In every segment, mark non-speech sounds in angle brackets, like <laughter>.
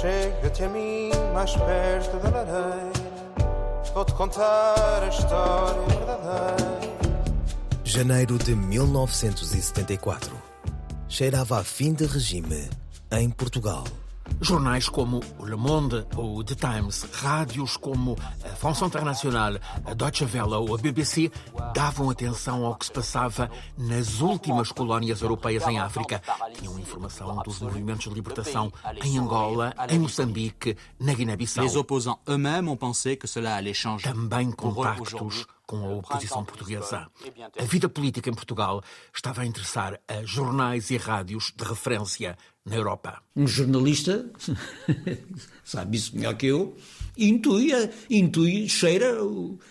Chega-te a mim mais perto da lareira. Vou-te contar a história verdadeira. Janeiro de 1974. Cheirava a fim de regime em Portugal. Jornais como o Le Monde ou o The Times, rádios como a France Internationale, a Deutsche Welle ou a BBC davam atenção ao que se passava nas últimas colónias europeias em África. Tinham informação dos movimentos de libertação em Angola, em Moçambique, na Guiné-Bissau. Também contactos com a oposição portuguesa. A vida política em Portugal estava a interessar a jornais e rádios de referência na Europa. Um jornalista, <laughs> sabe isso melhor que eu, intui, intui, cheira,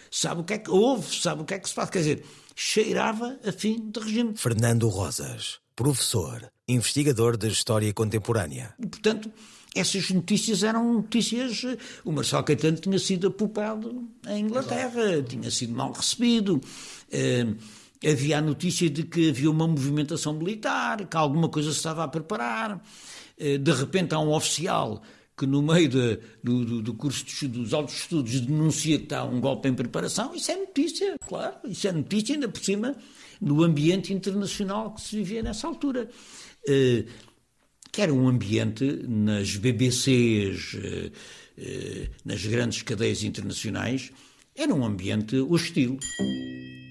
sabe o que é que ouve, sabe o que é que se faz. Quer dizer, cheirava a fim de regime. Fernando Rosas, professor, investigador de História Contemporânea. E, portanto, essas notícias eram notícias. O Marcelo Caetano tinha sido apupado em Inglaterra, tinha sido mal recebido. Uh, havia a notícia de que havia uma movimentação militar, que alguma coisa se estava a preparar. Uh, de repente há um oficial que no meio de, do, do, curso de, dos altos estudos denuncia que está um golpe em preparação. Isso é notícia, claro. Isso é notícia, ainda por cima, no ambiente internacional que se vivia nessa altura. Uh, que era um ambiente nas BBCs, eh, eh, nas grandes cadeias internacionais, era um ambiente hostil.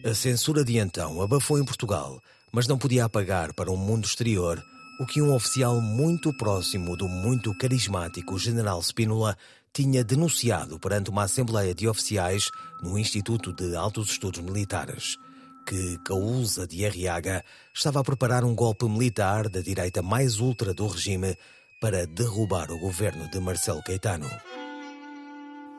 A censura de então abafou em Portugal, mas não podia apagar para o mundo exterior o que um oficial muito próximo do muito carismático general Spínola tinha denunciado perante uma assembleia de oficiais no Instituto de Altos Estudos Militares que Caúza de Arriaga estava a preparar um golpe militar da direita mais ultra do regime para derrubar o governo de Marcelo Caetano.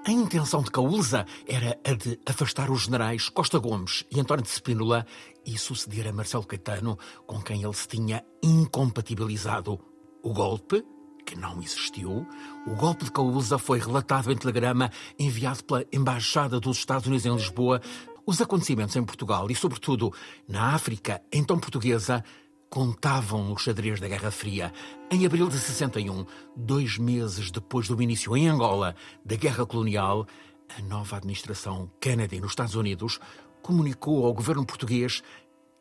A intenção de Caúza era a de afastar os generais Costa Gomes e António de Spínola e suceder a Marcelo Caetano, com quem ele se tinha incompatibilizado. O golpe, que não existiu, o golpe de Caúza foi relatado em telegrama enviado pela Embaixada dos Estados Unidos em Lisboa os acontecimentos em Portugal e, sobretudo, na África, então portuguesa, contavam o xadrez da Guerra Fria. Em abril de 61, dois meses depois do início em Angola da Guerra Colonial, a nova administração Kennedy nos Estados Unidos comunicou ao governo português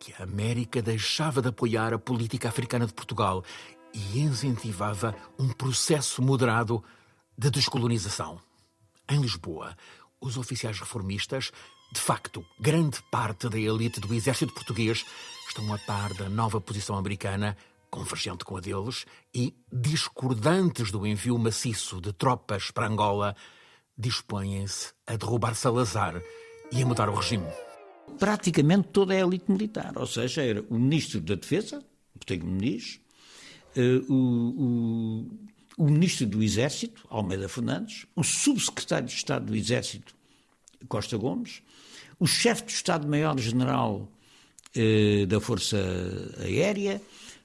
que a América deixava de apoiar a política africana de Portugal e incentivava um processo moderado de descolonização. Em Lisboa, os oficiais reformistas de facto, grande parte da elite do exército português estão a par da nova posição americana, convergente com a deles, e, discordantes do envio maciço de tropas para Angola, dispõem-se a derrubar Salazar e a mudar o regime. Praticamente toda a elite militar, ou seja, era o ministro da Defesa, Botelho Muniz, eh, o, o, o ministro do Exército, Almeida Fernandes, o subsecretário de Estado do Exército, Costa Gomes, o chefe do Estado-Maior-General eh, da Força Aérea,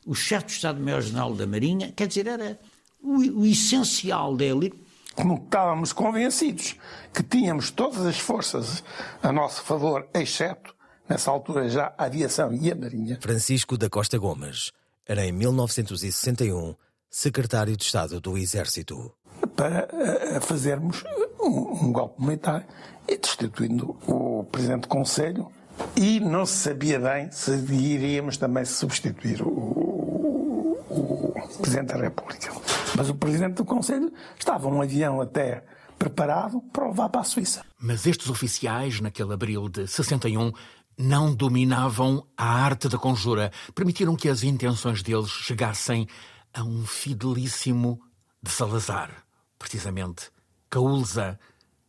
o chefe do Estado-Maior-General da Marinha, quer dizer, era o, o essencial da elite. Como estávamos convencidos que tínhamos todas as forças a nosso favor, exceto, nessa altura, já a aviação e a marinha. Francisco da Costa Gomes era, em 1961, secretário de Estado do Exército. Para uh, fazermos um, um golpe militar e destituindo o Presidente do Conselho e não se sabia bem se iríamos também substituir o, o, o Presidente da República. Mas o Presidente do Conselho estava um avião até preparado para levar para a Suíça. Mas estes oficiais, naquele abril de 61, não dominavam a arte da conjura. Permitiram que as intenções deles chegassem a um fidelíssimo de Salazar, precisamente Caúlza,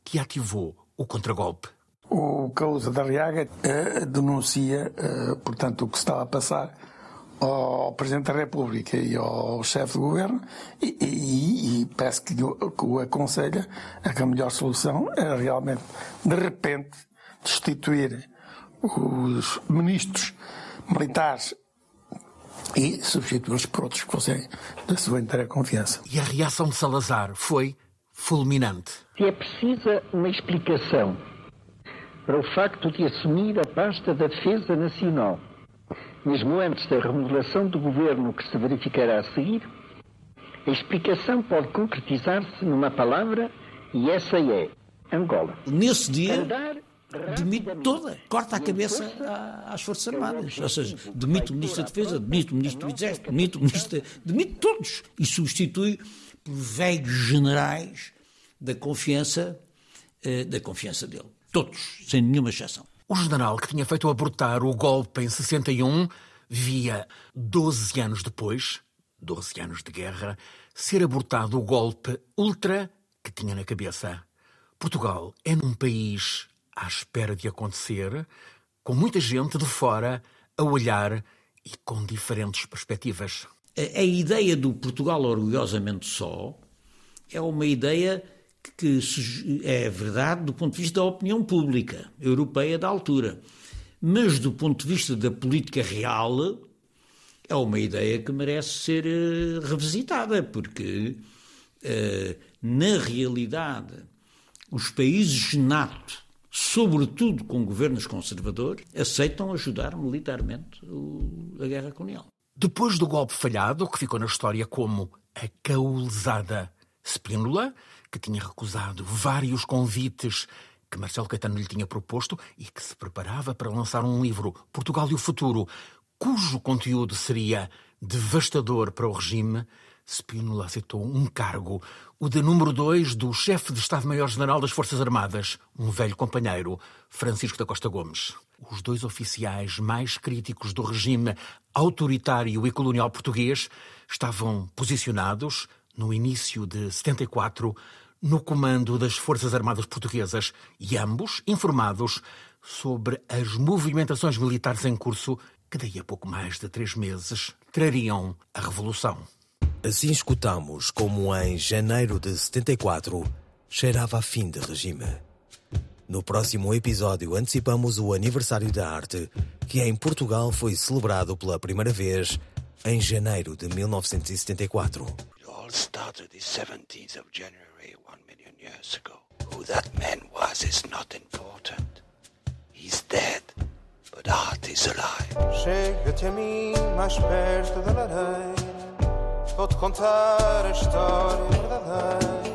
que ativou o contragolpe. O Caúza da Riaga uh, denuncia, uh, portanto, o que estava a passar ao Presidente da República e ao chefe do governo e, e, e parece que que o aconselha a que a melhor solução era realmente, de repente, destituir os ministros militares e substituí-los por outros que fossem da sua inteira confiança. E a reação de Salazar foi fulminante. Se é precisa uma explicação para o facto de assumir a pasta da Defesa Nacional, mesmo antes da remodelação do governo que se verificará a seguir, A explicação pode concretizar-se numa palavra e essa é Angola. Nesse dia, Andar demite toda, corta a cabeça às Forças Armadas. Ou seja, demite o Ministro da Defesa, demite o Ministro do Exército, demite o Ministro. demite todos e substitui por velhos generais da confiança, eh, da confiança dele. Todos, sem nenhuma exceção. O general que tinha feito abortar o golpe em 61 via, 12 anos depois, 12 anos de guerra, ser abortado o golpe ultra que tinha na cabeça. Portugal é num país à espera de acontecer, com muita gente de fora a olhar e com diferentes perspectivas. A, a ideia do Portugal orgulhosamente só é uma ideia que, que é verdade do ponto de vista da opinião pública europeia da altura. Mas do ponto de vista da política real, é uma ideia que merece ser eh, revisitada, porque, eh, na realidade, os países NATO, sobretudo com governos conservadores, aceitam ajudar militarmente a guerra colonial. Depois do golpe falhado, que ficou na história como a caulesada Spínola, que tinha recusado vários convites que Marcelo Caetano lhe tinha proposto e que se preparava para lançar um livro, Portugal e o Futuro, cujo conteúdo seria devastador para o regime, Spínola aceitou um cargo, o de número dois do chefe de Estado-Maior-General das Forças Armadas, um velho companheiro, Francisco da Costa Gomes. Os dois oficiais mais críticos do regime autoritário e colonial português estavam posicionados, no início de 74, no comando das Forças Armadas Portuguesas e ambos informados sobre as movimentações militares em curso que daí a pouco mais de três meses trariam a Revolução. Assim escutamos como em janeiro de 74 cheirava a fim de regime. No próximo episódio antecipamos o aniversário da arte, que em Portugal foi celebrado pela primeira vez em janeiro de 1974. It all started the 17th of January, one million years ago. Who that man was is not important. He's dead, but art is alive. Chega-te a mim mais perto da lareira. Vou-te contar a história verdadeira.